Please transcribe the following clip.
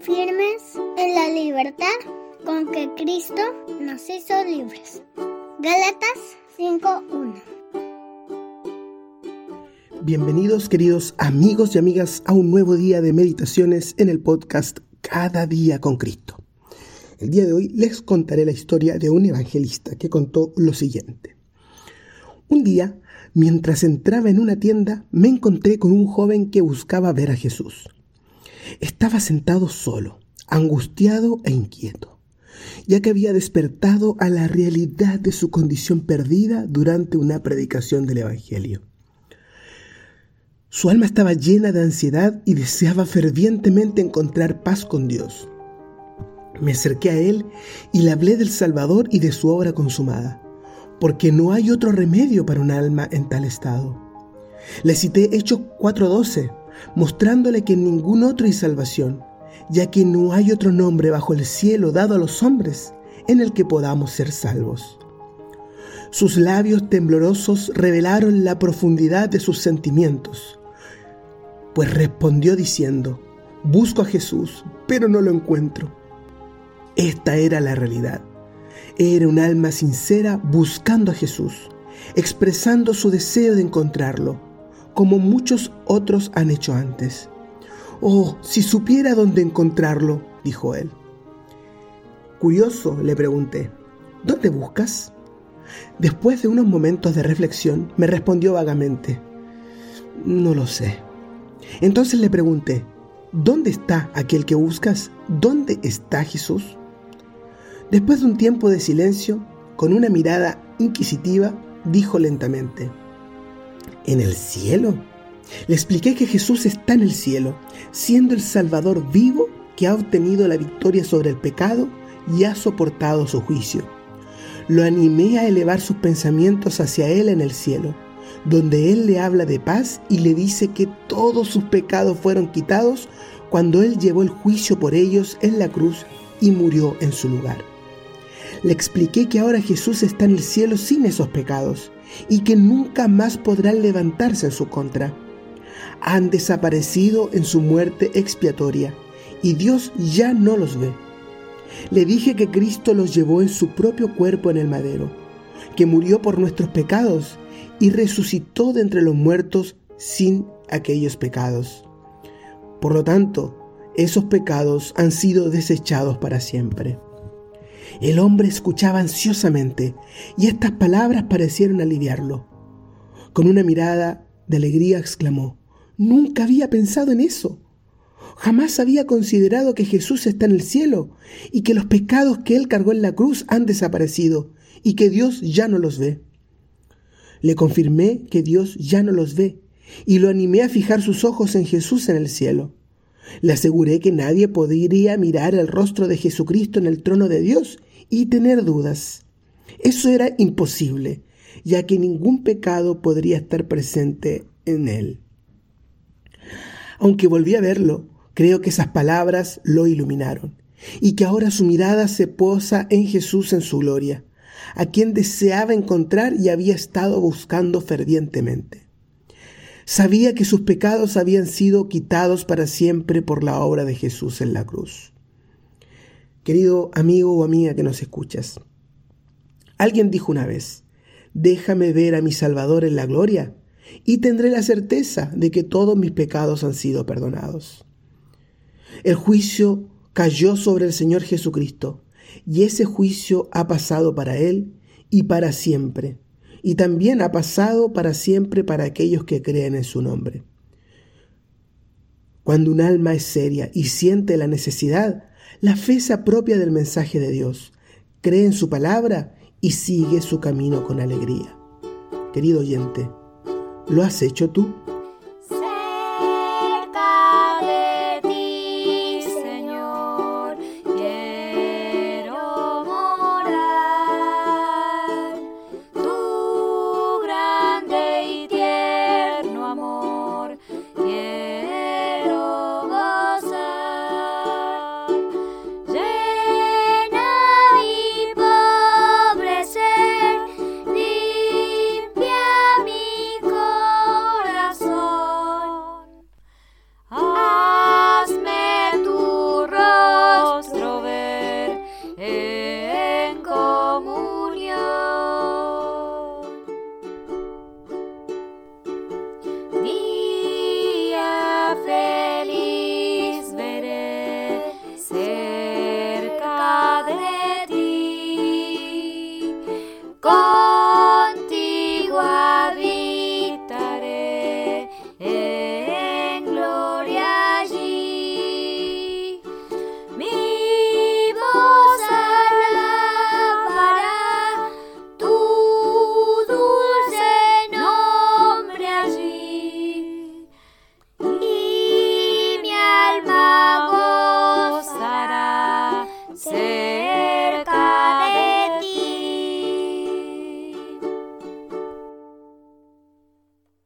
firmes en la libertad con que Cristo nos hizo libres. Gálatas 5.1 Bienvenidos queridos amigos y amigas a un nuevo día de meditaciones en el podcast Cada día con Cristo. El día de hoy les contaré la historia de un evangelista que contó lo siguiente. Un día, mientras entraba en una tienda, me encontré con un joven que buscaba ver a Jesús. Estaba sentado solo, angustiado e inquieto, ya que había despertado a la realidad de su condición perdida durante una predicación del Evangelio. Su alma estaba llena de ansiedad y deseaba fervientemente encontrar paz con Dios. Me acerqué a él y le hablé del Salvador y de su obra consumada, porque no hay otro remedio para un alma en tal estado. Le cité Hechos 4:12, mostrándole que en ningún otro hay salvación, ya que no hay otro nombre bajo el cielo dado a los hombres en el que podamos ser salvos. Sus labios temblorosos revelaron la profundidad de sus sentimientos, pues respondió diciendo, busco a Jesús, pero no lo encuentro. Esta era la realidad. Era un alma sincera buscando a Jesús, expresando su deseo de encontrarlo como muchos otros han hecho antes. Oh, si supiera dónde encontrarlo, dijo él. Curioso, le pregunté, ¿dónde buscas? Después de unos momentos de reflexión, me respondió vagamente, no lo sé. Entonces le pregunté, ¿dónde está aquel que buscas? ¿Dónde está Jesús? Después de un tiempo de silencio, con una mirada inquisitiva, dijo lentamente, ¿En el cielo? Le expliqué que Jesús está en el cielo, siendo el Salvador vivo que ha obtenido la victoria sobre el pecado y ha soportado su juicio. Lo animé a elevar sus pensamientos hacia Él en el cielo, donde Él le habla de paz y le dice que todos sus pecados fueron quitados cuando Él llevó el juicio por ellos en la cruz y murió en su lugar. Le expliqué que ahora Jesús está en el cielo sin esos pecados y que nunca más podrán levantarse en su contra. Han desaparecido en su muerte expiatoria y Dios ya no los ve. Le dije que Cristo los llevó en su propio cuerpo en el madero, que murió por nuestros pecados y resucitó de entre los muertos sin aquellos pecados. Por lo tanto, esos pecados han sido desechados para siempre. El hombre escuchaba ansiosamente y estas palabras parecieron aliviarlo. Con una mirada de alegría exclamó, Nunca había pensado en eso. Jamás había considerado que Jesús está en el cielo y que los pecados que Él cargó en la cruz han desaparecido y que Dios ya no los ve. Le confirmé que Dios ya no los ve y lo animé a fijar sus ojos en Jesús en el cielo. Le aseguré que nadie podría mirar el rostro de Jesucristo en el trono de Dios y tener dudas. Eso era imposible, ya que ningún pecado podría estar presente en él. Aunque volví a verlo, creo que esas palabras lo iluminaron y que ahora su mirada se posa en Jesús en su gloria, a quien deseaba encontrar y había estado buscando fervientemente. Sabía que sus pecados habían sido quitados para siempre por la obra de Jesús en la cruz. Querido amigo o amiga que nos escuchas, alguien dijo una vez, déjame ver a mi Salvador en la gloria y tendré la certeza de que todos mis pecados han sido perdonados. El juicio cayó sobre el Señor Jesucristo y ese juicio ha pasado para Él y para siempre, y también ha pasado para siempre para aquellos que creen en su nombre. Cuando un alma es seria y siente la necesidad, La fe se apropia del mensaje de Dios, cree en su palabra y sigue su camino con alegría. Querido oyente, ¿lo has hecho tú?